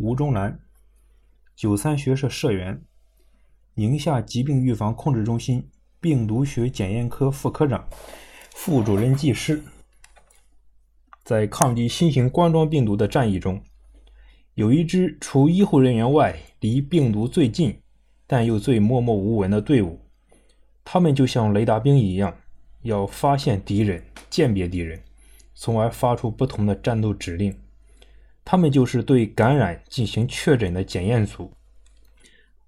吴忠兰，九三学社社员，宁夏疾病预防控制中心病毒学检验科副科长、副主任技师。在抗击新型冠状病毒的战役中，有一支除医护人员外离病毒最近，但又最默默无闻的队伍。他们就像雷达兵一样，要发现敌人、鉴别敌人，从而发出不同的战斗指令。他们就是对感染进行确诊的检验组。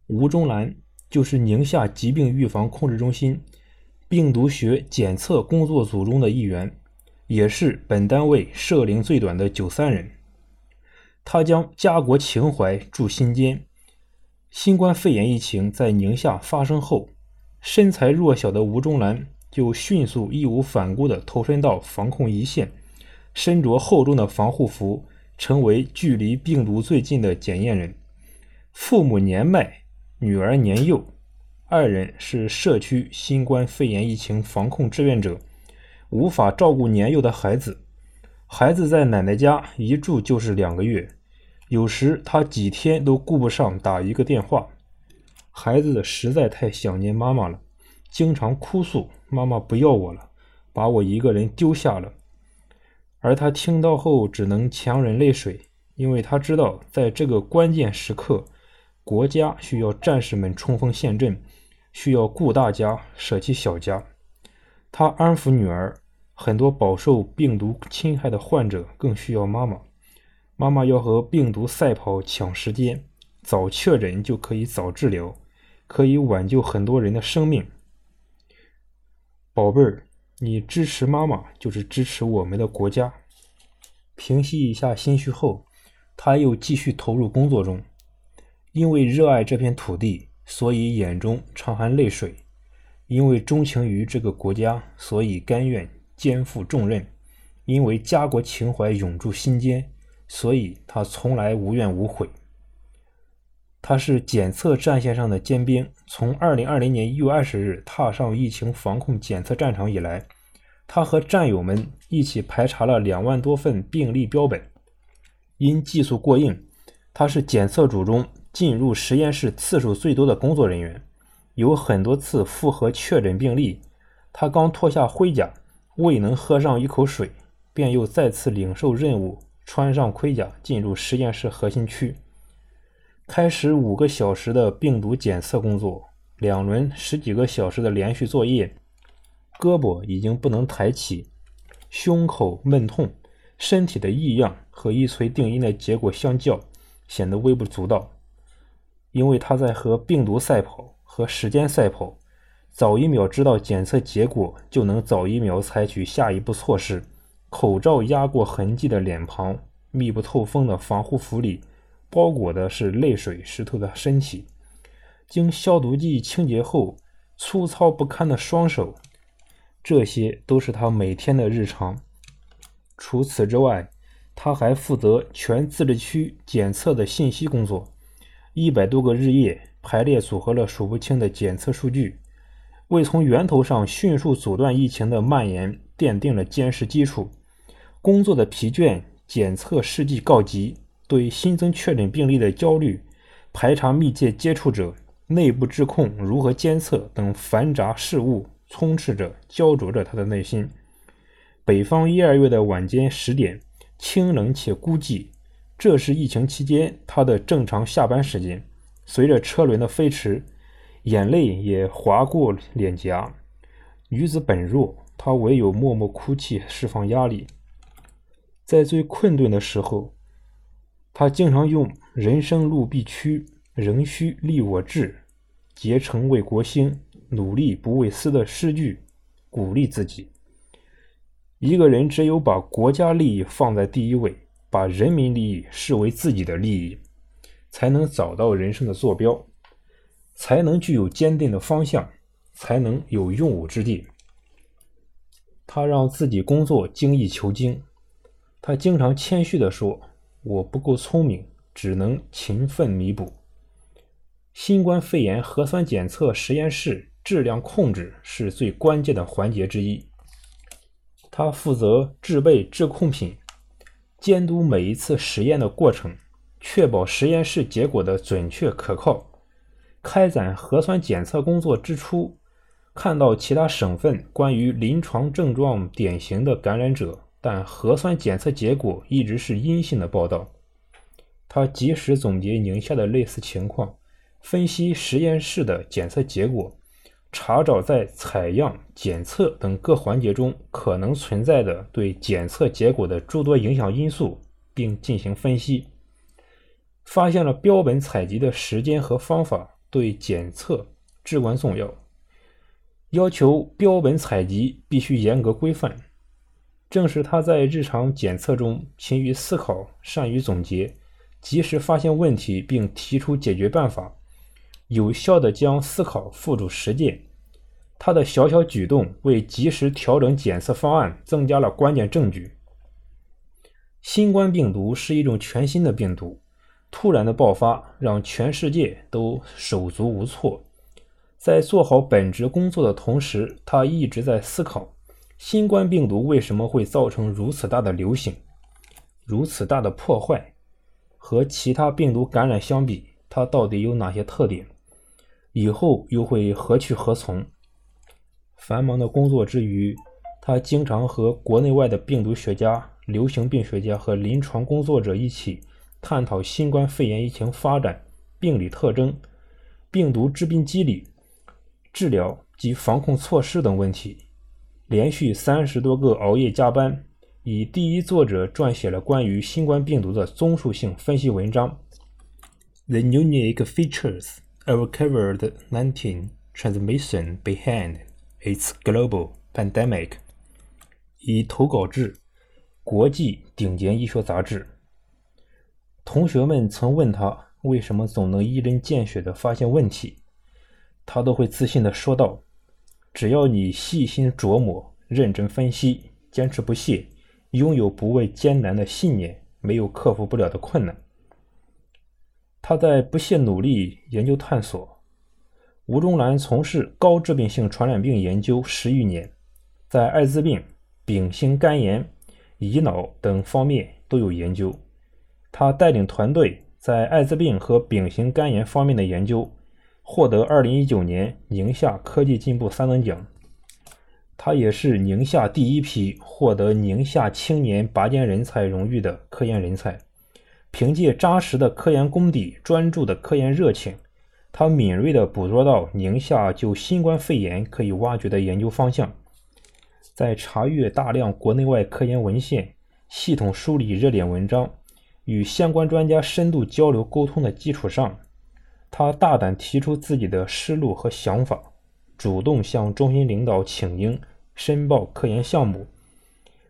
吴忠兰就是宁夏疾病预防控制中心病毒学检测工作组中的一员，也是本单位涉龄最短的九三人。他将家国情怀铸心间。新冠肺炎疫情在宁夏发生后，身材弱小的吴忠兰就迅速义无反顾地投身到防控一线，身着厚重的防护服。成为距离病毒最近的检验人。父母年迈，女儿年幼，二人是社区新冠肺炎疫情防控志愿者，无法照顾年幼的孩子。孩子在奶奶家一住就是两个月，有时他几天都顾不上打一个电话。孩子实在太想念妈妈了，经常哭诉：“妈妈不要我了，把我一个人丢下了。”而他听到后只能强忍泪水，因为他知道在这个关键时刻，国家需要战士们冲锋陷阵，需要顾大家舍弃小家。他安抚女儿，很多饱受病毒侵害的患者更需要妈妈。妈妈要和病毒赛跑抢时间，早确诊就可以早治疗，可以挽救很多人的生命。宝贝儿。你支持妈妈，就是支持我们的国家。平息一下心绪后，他又继续投入工作中。因为热爱这片土地，所以眼中常含泪水；因为钟情于这个国家，所以甘愿肩负重任；因为家国情怀永驻心间，所以他从来无怨无悔。他是检测战线上的尖兵。从2020年1月20日踏上疫情防控检测战场以来，他和战友们一起排查了两万多份病例标本。因技术过硬，他是检测组中进入实验室次数最多的工作人员，有很多次复核确诊病例。他刚脱下盔甲，未能喝上一口水，便又再次领受任务，穿上盔甲进入实验室核心区。开始五个小时的病毒检测工作，两轮十几个小时的连续作业，胳膊已经不能抬起，胸口闷痛，身体的异样和一锤定音的结果相较，显得微不足道。因为他在和病毒赛跑，和时间赛跑，早一秒知道检测结果，就能早一秒采取下一步措施。口罩压过痕迹的脸庞，密不透风的防护服里。包裹的是泪水石头的身体，经消毒剂清洁后粗糙不堪的双手，这些都是他每天的日常。除此之外，他还负责全自治区检测的信息工作，一百多个日夜排列组合了数不清的检测数据，为从源头上迅速阻断疫情的蔓延奠定了坚实基础。工作的疲倦，检测事迹告急。对新增确诊病例的焦虑、排查密切接触者、内部质控如何监测等繁杂事务，充斥着、焦灼着他的内心。北方一二月的晚间十点，清冷且孤寂，这是疫情期间他的正常下班时间。随着车轮的飞驰，眼泪也划过脸颊。女子本弱，她唯有默默哭泣，释放压力。在最困顿的时候。他经常用“人生路必曲，仍需立我志，竭诚为国兴，努力不为私”的诗句鼓励自己。一个人只有把国家利益放在第一位，把人民利益视为自己的利益，才能找到人生的坐标，才能具有坚定的方向，才能有用武之地。他让自己工作精益求精。他经常谦虚地说。我不够聪明，只能勤奋弥补。新冠肺炎核酸检测实验室质量控制是最关键的环节之一。他负责制备质控品，监督每一次实验的过程，确保实验室结果的准确可靠。开展核酸检测工作之初，看到其他省份关于临床症状典型的感染者，但核酸检测结果一直是阴性的报道。他及时总结宁夏的类似情况，分析实验室的检测结果，查找在采样、检测等各环节中可能存在的对检测结果的诸多影响因素，并进行分析，发现了标本采集的时间和方法。对检测至关重要，要求标本采集必须严格规范。正是他在日常检测中勤于思考、善于总结、及时发现问题并提出解决办法，有效地将思考付诸实践。他的小小举动为及时调整检测方案增加了关键证据。新冠病毒是一种全新的病毒。突然的爆发让全世界都手足无措。在做好本职工作的同时，他一直在思考：新冠病毒为什么会造成如此大的流行、如此大的破坏？和其他病毒感染相比，它到底有哪些特点？以后又会何去何从？繁忙的工作之余，他经常和国内外的病毒学家、流行病学家和临床工作者一起。探讨新冠肺炎疫情发展、病理特征、病毒致病机理、治疗及防控措施等问题，连续三十多个熬夜加班，以第一作者撰写了关于新冠病毒的综述性分析文章。The unique features of COVID-19 transmission behind its global pandemic，以投稿至国际顶尖医学杂志。同学们曾问他为什么总能一针见血地发现问题，他都会自信地说道：“只要你细心琢磨、认真分析、坚持不懈，拥有不畏艰难的信念，没有克服不了的困难。”他在不懈努力研究探索。吴忠兰从事高致病性传染病研究十余年，在艾滋病、丙型肝炎、乙脑等方面都有研究。他带领团队在艾滋病和丙型肝炎方面的研究，获得2019年宁夏科技进步三等奖。他也是宁夏第一批获得宁夏青年拔尖人才荣誉的科研人才。凭借扎实的科研功底、专注的科研热情，他敏锐地捕捉到宁夏就新冠肺炎可以挖掘的研究方向。在查阅大量国内外科研文献、系统梳理热点文章。与相关专家深度交流沟通的基础上，他大胆提出自己的思路和想法，主动向中心领导请缨，申报科研项目。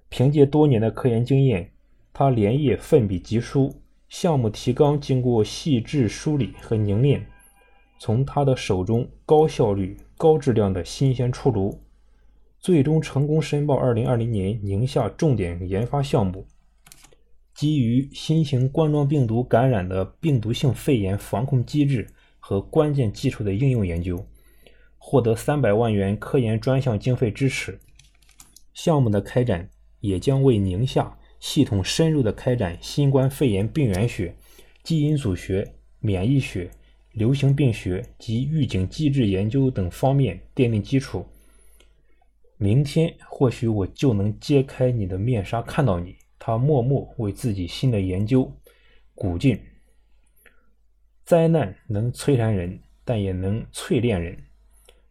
凭借多年的科研经验，他连夜奋笔疾书，项目提纲经过细致梳理和凝练，从他的手中高效率、高质量的新鲜出炉，最终成功申报2020年宁夏重点研发项目。基于新型冠状病毒感染的病毒性肺炎防控机制和关键技术的应用研究，获得三百万元科研专项经费支持。项目的开展也将为宁夏系统深入的开展新冠肺炎病原学、基因组学、免疫学、流行病学及预警机制研究等方面奠定基础。明天或许我就能揭开你的面纱，看到你。他默默为自己新的研究鼓劲。灾难能摧残人，但也能淬炼人。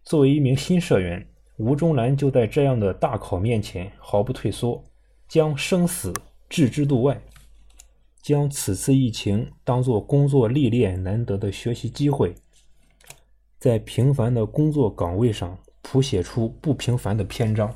作为一名新社员，吴忠兰就在这样的大考面前毫不退缩，将生死置之度外，将此次疫情当作工作历练难得的学习机会，在平凡的工作岗位上谱写出不平凡的篇章。